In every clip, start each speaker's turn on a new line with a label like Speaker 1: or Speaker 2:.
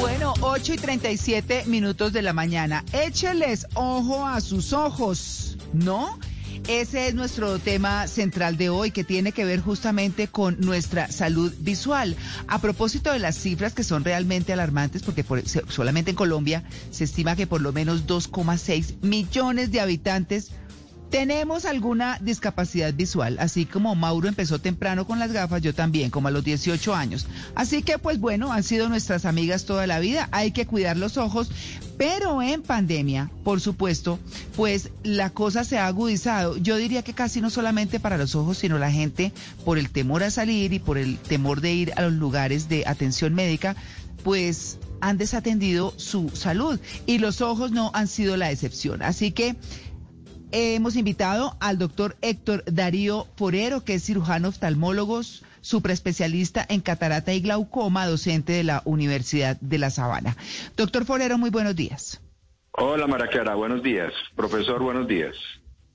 Speaker 1: Bueno, 8 y 37 minutos de la mañana. Écheles ojo a sus ojos, ¿no? Ese es nuestro tema central de hoy, que tiene que ver justamente con nuestra salud visual. A propósito de las cifras que son realmente alarmantes, porque por- solamente en Colombia se estima que por lo menos 2,6 millones de habitantes tenemos alguna discapacidad visual, así como Mauro empezó temprano con las gafas, yo también, como a los 18 años. Así que, pues bueno, han sido nuestras amigas toda la vida, hay que cuidar los ojos, pero en pandemia, por supuesto, pues la cosa se ha agudizado. Yo diría que casi no solamente para los ojos, sino la gente, por el temor a salir y por el temor de ir a los lugares de atención médica, pues han desatendido su salud y los ojos no han sido la excepción. Así que hemos invitado al doctor Héctor Darío Forero, que es cirujano oftalmólogo, supraespecialista en catarata y glaucoma, docente de la Universidad de La Sabana. Doctor Forero, muy buenos días.
Speaker 2: Hola Mara Clara, buenos días. Profesor, buenos días.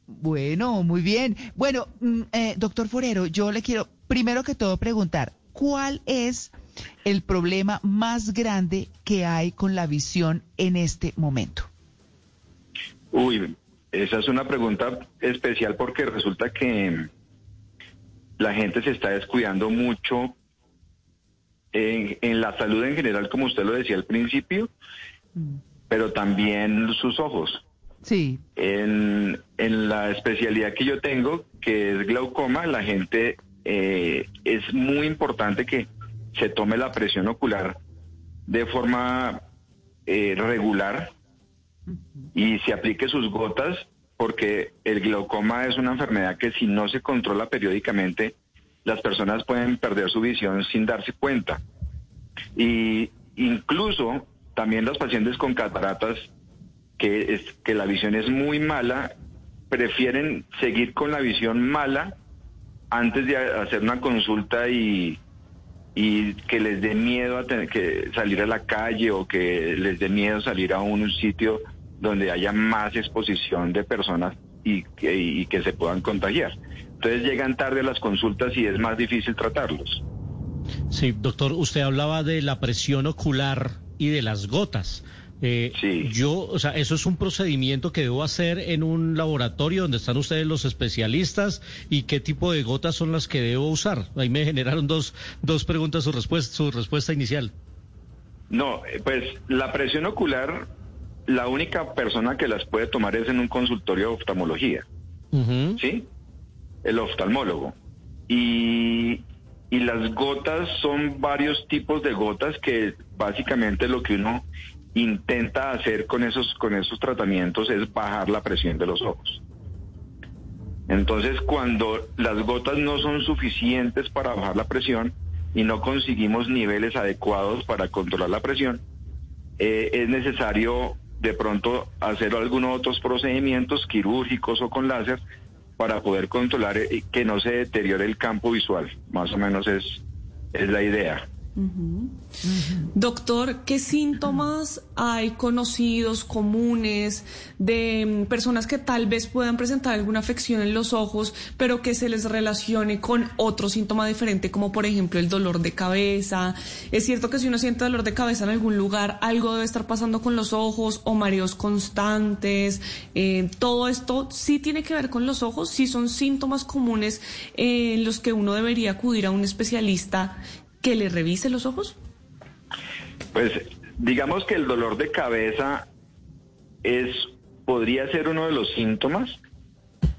Speaker 1: Bueno, muy bien. Bueno, mm, eh, doctor Forero, yo le quiero primero que todo preguntar, ¿cuál es el problema más grande que hay con la visión en este momento?
Speaker 2: Uy, esa es una pregunta especial porque resulta que la gente se está descuidando mucho en, en la salud en general, como usted lo decía al principio, pero también sus ojos.
Speaker 1: Sí,
Speaker 2: En, en la especialidad que yo tengo, que es glaucoma, la gente eh, es muy importante que se tome la presión ocular de forma eh, regular y se aplique sus gotas, porque el glaucoma es una enfermedad que si no se controla periódicamente, las personas pueden perder su visión sin darse cuenta. Y incluso también los pacientes con cataratas, que, que la visión es muy mala, prefieren seguir con la visión mala antes de hacer una consulta y, y que les dé miedo a tener que salir a la calle o que les dé miedo salir a un sitio donde haya más exposición de personas y que, y que se puedan contagiar. Entonces llegan tarde a las consultas y es más difícil tratarlos.
Speaker 3: Sí, doctor, usted hablaba de la presión ocular y de las gotas. Eh,
Speaker 2: Sí.
Speaker 3: Yo, o sea, eso es un procedimiento que debo hacer en un laboratorio donde están ustedes los especialistas y qué tipo de gotas son las que debo usar. Ahí me generaron dos, dos preguntas su respuesta, su respuesta inicial.
Speaker 2: No, eh, pues la presión ocular, la única persona que las puede tomar es en un consultorio de oftalmología. ¿sí? El oftalmólogo. Y, y las gotas son varios tipos de gotas que básicamente lo que uno intenta hacer con esos, con esos tratamientos es bajar la presión de los ojos. Entonces, cuando las gotas no son suficientes para bajar la presión y no conseguimos niveles adecuados para controlar la presión, eh, es necesario de pronto hacer algunos otros procedimientos quirúrgicos o con láser para poder controlar eh, que no se deteriore el campo visual. Más o menos es, es la idea.
Speaker 4: Doctor, ¿qué síntomas hay conocidos, comunes, de mm, personas que tal vez puedan presentar alguna afección en los ojos, pero que se les relacione con otro síntoma diferente, como por ejemplo el dolor de cabeza? Es cierto que si uno siente dolor de cabeza en algún lugar, algo debe estar pasando con los ojos o mareos constantes. Eh, todo esto sí tiene que ver con los ojos, sí son síntomas comunes eh, en los que uno debería acudir a un especialista que le revise los ojos.
Speaker 2: Pues digamos que el dolor de cabeza es podría ser uno de los síntomas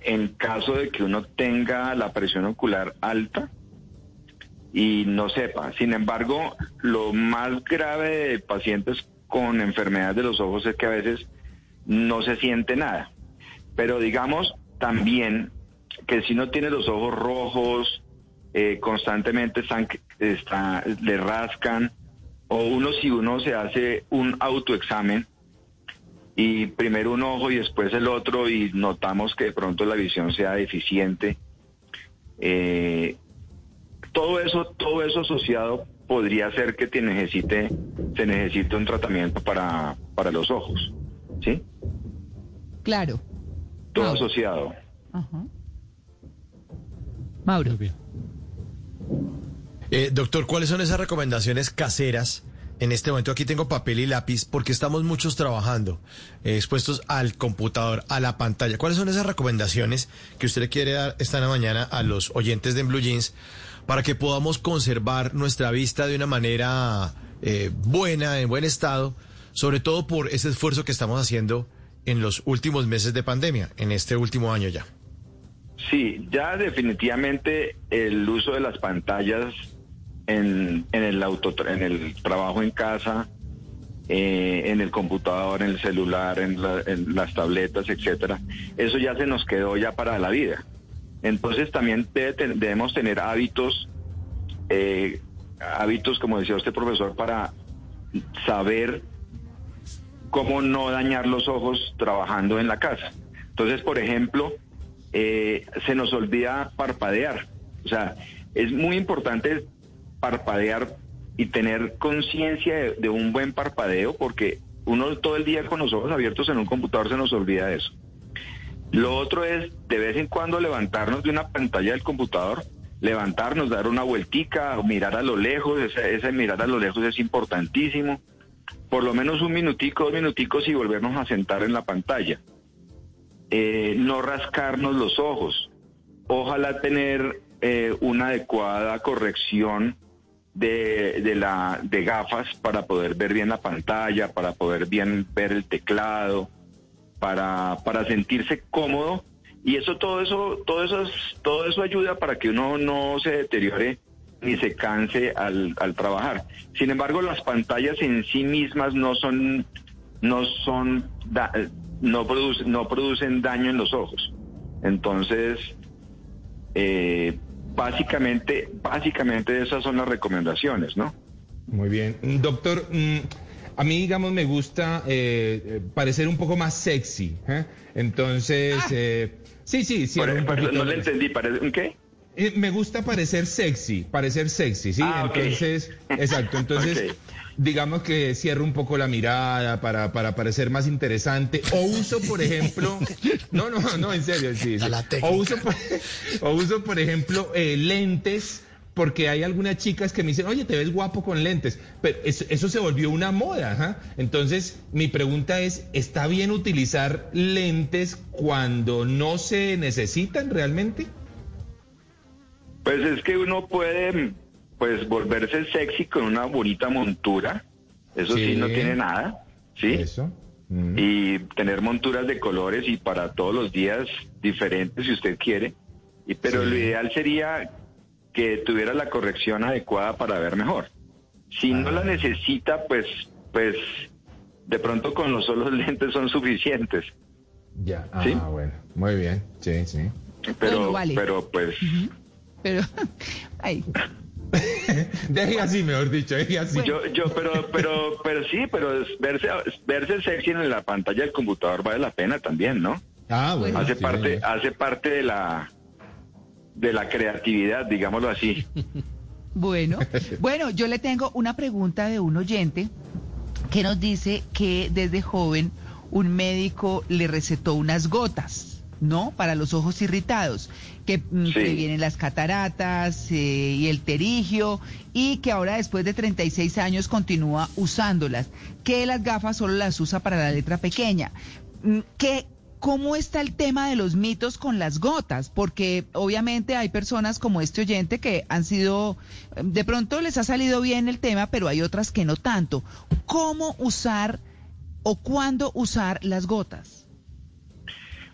Speaker 2: en caso de que uno tenga la presión ocular alta y no sepa. Sin embargo, lo más grave de pacientes con enfermedades de los ojos es que a veces no se siente nada. Pero digamos también que si no tiene los ojos rojos, eh, constantemente están, está, le rascan o uno si uno se hace un autoexamen y primero un ojo y después el otro y notamos que de pronto la visión sea deficiente. Eh, todo eso, todo eso asociado podría ser que te necesite, se necesite un tratamiento para, para los ojos, ¿sí?
Speaker 1: Claro.
Speaker 2: Todo
Speaker 1: Mauro.
Speaker 2: asociado.
Speaker 1: Ajá. Mauro.
Speaker 3: Muy bien.
Speaker 5: Eh, doctor, ¿cuáles son esas recomendaciones caseras? En este momento aquí tengo papel y lápiz porque estamos muchos trabajando, eh, expuestos al computador, a la pantalla. ¿Cuáles son esas recomendaciones que usted le quiere dar esta mañana a los oyentes de Blue Jeans para que podamos conservar nuestra vista de una manera eh, buena, en buen estado, sobre todo por ese esfuerzo que estamos haciendo en los últimos meses de pandemia, en este último año ya?
Speaker 2: Sí, ya definitivamente el uso de las pantallas en, en el auto, en el trabajo en casa, eh, en el computador, en el celular, en, la- las tabletas, etcétera, eso ya se nos quedó ya para la vida. Entonces también debe debemos tener hábitos, eh, hábitos como decía usted profesor, para saber cómo no dañar los ojos trabajando en la casa. Entonces, por ejemplo, eh, se nos olvida parpadear. O sea, es muy importante parpadear y tener conciencia de, un buen parpadeo porque uno todo el día con los ojos abiertos en un computador se nos olvida eso. Lo otro es de vez en cuando levantarnos de una pantalla del computador, levantarnos, dar una vueltica, mirar a lo lejos, ese, ese mirar a lo lejos es importantísimo. Por lo menos un minutico, dos minuticos y volvernos a sentar en la pantalla. Eh, no rascarnos los ojos. Ojalá tener eh, una adecuada corrección de, de la, de gafas para poder ver bien la pantalla, para poder bien ver el teclado, para, para sentirse cómodo. Y eso, todo eso, todo eso, es- todo eso ayuda para que uno no se deteriore ni se canse al, al trabajar. Sin embargo, las pantallas en sí mismas no son, no son, no producen, no producen daño en los ojos. Entonces, eh, básicamente, básicamente esas son las recomendaciones, ¿no?
Speaker 6: Muy bien. Mm, Doctor, mm, a mí, digamos, me gusta eh, eh, parecer un poco más sexy. ¿eh? Entonces, eh, sí, sí,
Speaker 2: Por- por-
Speaker 6: poquito.
Speaker 2: no le entendí, ¿parece un qué?
Speaker 6: Eh, me gusta parecer sexy, parecer sexy, ¿sí?
Speaker 2: Ah.
Speaker 6: Entonces, exacto. Entonces, digamos que cierro un poco la mirada para, para parecer más interesante. O uso, por ejemplo, no, no, no, en serio, sí. sí. O uso, por, o uso, por ejemplo, eh, lentes. Porque hay algunas chicas que me dicen, oye, te ves guapo con lentes. Pero eso, eso se volvió una moda. ajá. Entonces, mi pregunta es, ¿está bien utilizar lentes cuando no se necesitan realmente?
Speaker 2: Pues es que uno puede pues volverse sexy con una bonita montura. Eso sí,
Speaker 6: Sí.
Speaker 2: no tiene nada, ¿sí?
Speaker 6: Eso. Mm.
Speaker 2: Y tener monturas de colores y para todos los días diferentes si usted quiere. Y pero
Speaker 6: Sí.
Speaker 2: lo ideal sería que tuviera la corrección adecuada para ver mejor. Si no la necesita, pues pues de pronto con los solos lentes son suficientes.
Speaker 6: Ya, ah,
Speaker 2: ¿Sí?
Speaker 6: bueno, muy bien, sí, sí.
Speaker 2: Pero
Speaker 1: Bueno, vale.
Speaker 2: pero pues
Speaker 1: Pero, ay,
Speaker 6: Deje así, mejor dicho, deje así.
Speaker 2: Yo, yo, pero, pero, pero sí, pero verse, verse sexy en la pantalla del computador vale la pena también, ¿no?
Speaker 6: ah, bueno.
Speaker 2: Hace
Speaker 6: sí,
Speaker 2: parte, hace parte de la, de la creatividad, digámoslo así.
Speaker 1: Bueno, bueno, yo le tengo una pregunta de un oyente que nos dice que desde joven un médico le recetó unas gotas, ¿no? Para los ojos irritados, que mm,
Speaker 2: Sí.
Speaker 1: previenen las cataratas eh, y el terigio, y que ahora después de 36 años continúa usándolas, que las gafas solo las usa para la letra pequeña. Mm, ¿Qué, ¿Cómo está el tema de los mitos con las gotas? Porque obviamente hay personas como este oyente que han sido, de pronto les ha salido bien el tema, pero hay otras que no tanto. ¿Cómo usar o cuándo usar las gotas?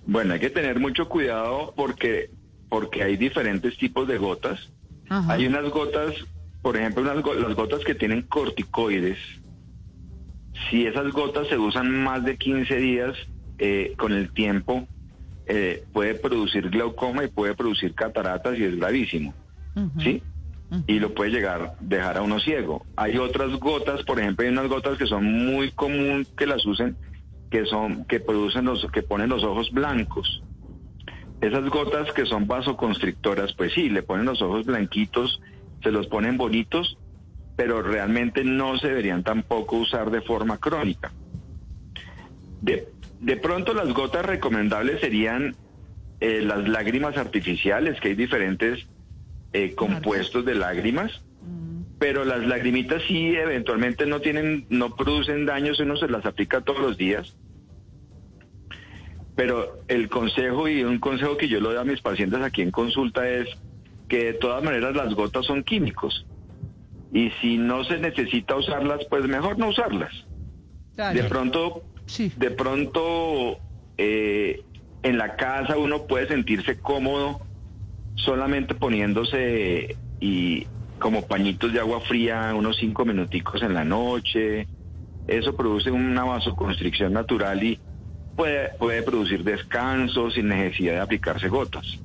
Speaker 2: Bueno, hay que tener mucho cuidado porque, porque hay diferentes tipos de gotas.
Speaker 1: Ajá.
Speaker 2: Hay unas gotas, por ejemplo, unas go- las gotas que tienen corticoides. Si esas gotas se usan más de 15 días, eh, con el tiempo eh, puede producir glaucoma y puede producir cataratas y es gravísimo. ¿Sí? y lo puede llegar dejar a uno ciego. Hay otras gotas, por ejemplo, hay unas gotas que son muy común que las usen, que son que producen los que ponen los ojos blancos. Esas gotas que son vasoconstrictoras, pues sí, le ponen los ojos blanquitos, se los ponen bonitos, pero realmente no se deberían tampoco usar de forma crónica. De, de pronto las gotas recomendables serían eh, las lágrimas artificiales, que hay diferentes eh, compuestos de lágrimas, pero las lagrimitas sí eventualmente no tienen, no producen daños, uno se las aplica todos los días. Pero el consejo y un consejo que yo le doy a mis pacientes aquí en consulta es que de todas maneras las gotas son químicos. Y si no se necesita usarlas, pues mejor no usarlas. De pronto, de pronto eh, en la casa uno puede sentirse cómodo solamente poniéndose y como pañitos de agua fría unos cinco minuticos en la noche. Eso produce una vasoconstricción natural y puede, puede producir descanso sin necesidad de aplicarse gotas.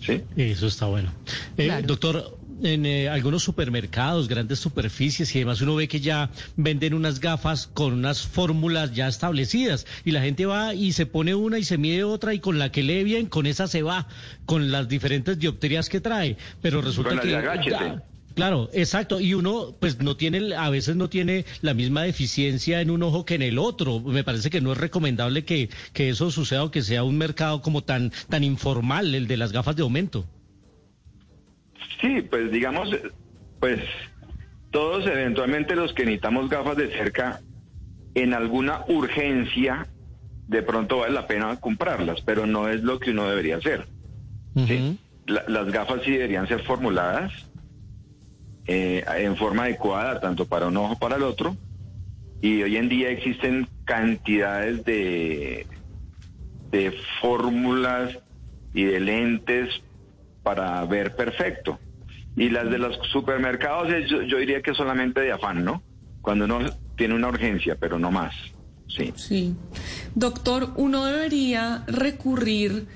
Speaker 2: ¿Sí?
Speaker 3: Eso está bueno. Eh, doctor, en eh, algunos supermercados, grandes superficies y demás, uno ve que ya venden unas gafas con unas fórmulas ya establecidas y la gente va y se pone una y se mide otra y con la que lee bien, con esa se va, con las diferentes dioptrías que trae. Pero resulta que... claro, exacto. Y uno, pues no tiene, a veces no tiene la misma deficiencia en un ojo que en el otro. Me parece que no es recomendable que, que eso suceda o que sea un mercado como tan, tan informal, el de las gafas de aumento.
Speaker 2: Sí, pues digamos, pues todos eventualmente los que necesitamos gafas de cerca, en alguna urgencia, de pronto vale la pena comprarlas, pero no es lo que uno debería hacer. las gafas sí deberían ser formuladas eh, en forma adecuada, tanto para un ojo como para el otro. Y hoy en día existen cantidades de, de fórmulas y de lentes para ver perfecto. Y las de los supermercados, yo, yo diría que solamente de afán, ¿no? Cuando uno tiene una urgencia, pero no más. Sí.
Speaker 4: Sí. Doctor, uno debería recurrir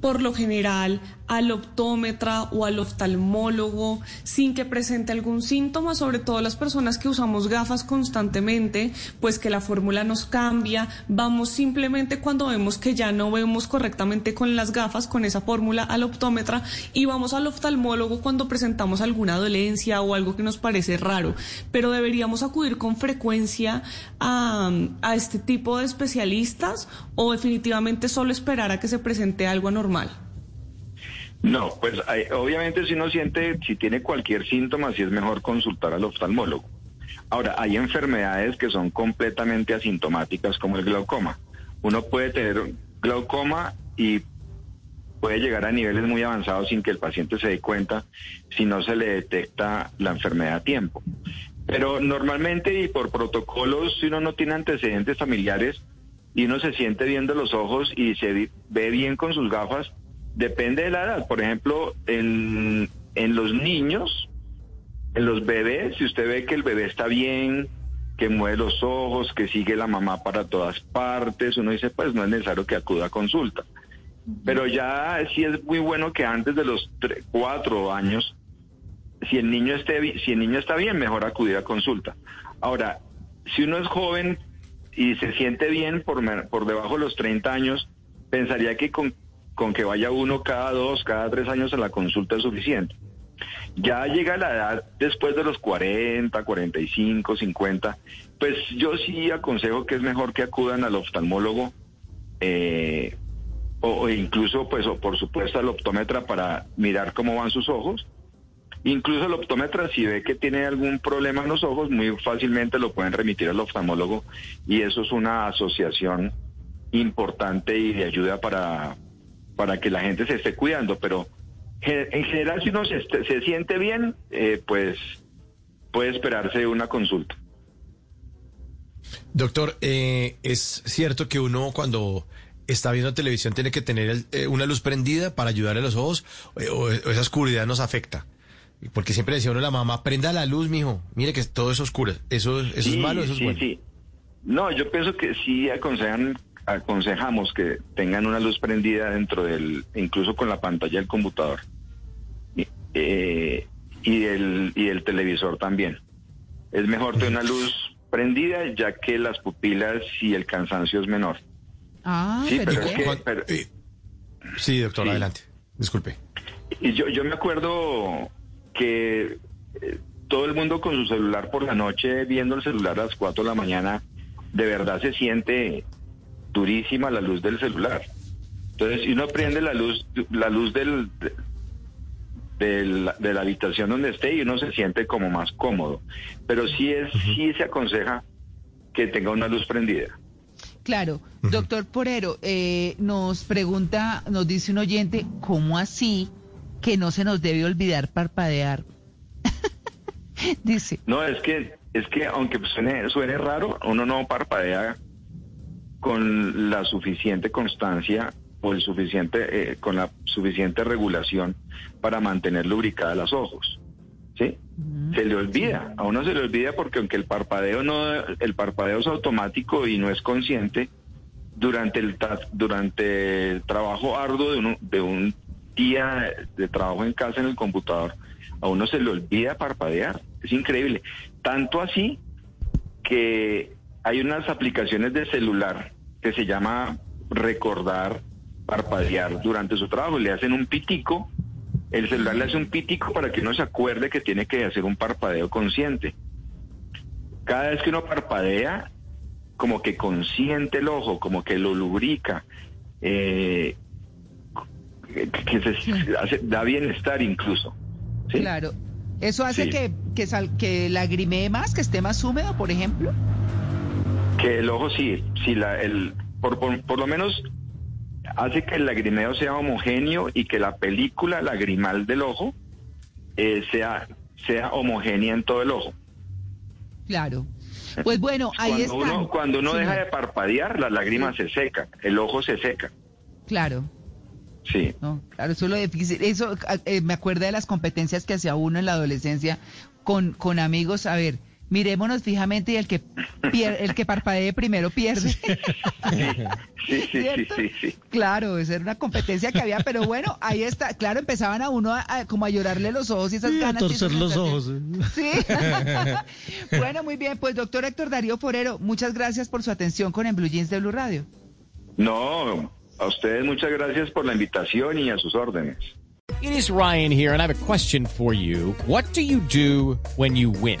Speaker 4: por lo general al optómetra o al oftalmólogo sin que presente algún síntoma, sobre todo las personas que usamos gafas constantemente, pues que la fórmula nos cambia, vamos simplemente cuando vemos que ya no vemos correctamente con las gafas, con esa fórmula al optómetra y vamos al oftalmólogo cuando presentamos alguna dolencia o algo que nos parece raro, pero deberíamos acudir con frecuencia a, a este tipo de especialistas o definitivamente solo esperar a que se presente algo anormal.
Speaker 2: No, pues obviamente si uno siente, si tiene cualquier síntoma, sí es mejor consultar al oftalmólogo. Ahora, hay enfermedades que son completamente asintomáticas como el glaucoma. Uno puede tener glaucoma y puede llegar a niveles muy avanzados sin que el paciente se dé cuenta si no se le detecta la enfermedad a tiempo. Pero normalmente y por protocolos, si uno no tiene antecedentes familiares y uno se siente viendo los ojos y se ve bien con sus gafas, Depende de la edad. Por ejemplo, en, en los niños, en los bebés, si usted ve que el bebé está bien, que mueve los ojos, que sigue la mamá para todas partes, uno dice, pues no es necesario que acuda a consulta. Pero ya sí es muy bueno que antes de los cuatro años, si el niño esté, si el niño está bien, mejor acudir a consulta. Ahora, si uno es joven y se siente bien por, por debajo de los 30 años, pensaría que con con que vaya uno cada dos, cada tres años a la consulta es suficiente. Ya llega la edad después de los 40, 45, 50, pues yo sí aconsejo que es mejor que acudan al oftalmólogo eh, o, incluso, pues, o por supuesto al optómetra para mirar cómo van sus ojos. Incluso el optómetra, si ve que tiene algún problema en los ojos, muy fácilmente lo pueden remitir al oftalmólogo y eso es una asociación importante y de ayuda para, para que la gente se esté cuidando, pero en general si uno se, se siente bien, eh, pues puede esperarse una consulta.
Speaker 5: Doctor, eh, ¿es cierto que uno cuando está viendo televisión tiene que tener eh, una luz prendida para ayudar a los ojos o, esa oscuridad nos afecta? Porque siempre decía uno a la mamá, prenda la luz, mijo, mire que todo es oscuro. ¿Eso, eso es malo eso es bueno? Sí.
Speaker 2: No, yo pienso que sí aconsejan aconsejamos que tengan una luz prendida dentro del, incluso con la pantalla del computador. Eh, y el, y el televisor también. Es mejor tener una luz prendida ya que las pupilas y el cansancio es menor.
Speaker 1: Ah,
Speaker 2: Sí,
Speaker 1: pero,
Speaker 2: es que- pero-
Speaker 5: Eh, Sí, doctor,
Speaker 2: Sí.
Speaker 5: adelante. Disculpe.
Speaker 2: Y yo, yo me acuerdo que eh, todo el mundo con su celular por la noche, viendo el celular a las 4 de la mañana, de verdad se siente durísima la luz del celular. Entonces, si uno prende la luz, la luz del, de, de la, de la habitación donde esté y uno se siente como más cómodo. Pero sí es, sí se aconseja que tenga una luz prendida.
Speaker 1: Claro, doctor Porero, eh, nos pregunta, nos dice un oyente, ¿cómo así que no se nos debe olvidar parpadear? dice,
Speaker 2: No, es que, es que aunque suene, suene raro, uno no parpadea con la suficiente constancia o el suficiente, eh, con la suficiente regulación para mantener lubricadas las ojos. ¿Sí? Se le olvida, a uno se le olvida porque aunque el parpadeo no, el parpadeo es automático y no es consciente, durante el durante el trabajo arduo de un, de un día de trabajo en casa en el computador, a uno se le olvida parpadear. Es increíble. Tanto así que hay unas aplicaciones de celular que se llama recordar parpadear durante su trabajo. Le hacen un pitico, el celular le hace un pitico para que uno se acuerde que tiene que hacer un parpadeo consciente. Cada vez que uno parpadea, como que consiente el ojo, como que lo lubrica, eh, que se hace- da bienestar incluso. ¿sí?
Speaker 1: claro, ¿eso hace
Speaker 2: Sí.
Speaker 1: que, que, sal- que lagrimee más, que esté más húmedo, por ejemplo?
Speaker 2: Que el ojo sí, sí la, el, por, por, por lo menos hace que el lagrimeo sea homogéneo y que la película lagrimal del ojo eh, sea, sea homogénea en todo el ojo.
Speaker 1: Claro. Pues bueno, ahí
Speaker 2: Cuando
Speaker 1: está.
Speaker 2: uno, cuando uno deja de parpadear, la lágrima se seca, el ojo se seca.
Speaker 1: Claro.
Speaker 2: Sí.
Speaker 1: No, claro, eso es lo difícil. Eso eh, me acuerda de las competencias que hacía uno en la adolescencia con, con amigos. A ver, mirémonos fijamente y el que pier- el que parpadee primero pierde.
Speaker 2: Sí, sí, sí, sí, sí.
Speaker 1: Claro, esa era una competencia que había, pero bueno, ahí está. Claro, empezaban a uno a, a- como a llorarle los ojos y esas
Speaker 3: Y a
Speaker 1: ganas. y
Speaker 3: torcer los ojos.
Speaker 1: Sí. bueno, muy bien. Pues doctor Héctor Darío Forero, muchas gracias por su atención con En Blue Jeans de Blue Radio.
Speaker 2: No, a ustedes muchas gracias por la invitación y a sus órdenes.
Speaker 7: It is Ryan here, and I have a question for you. What do you do when you win?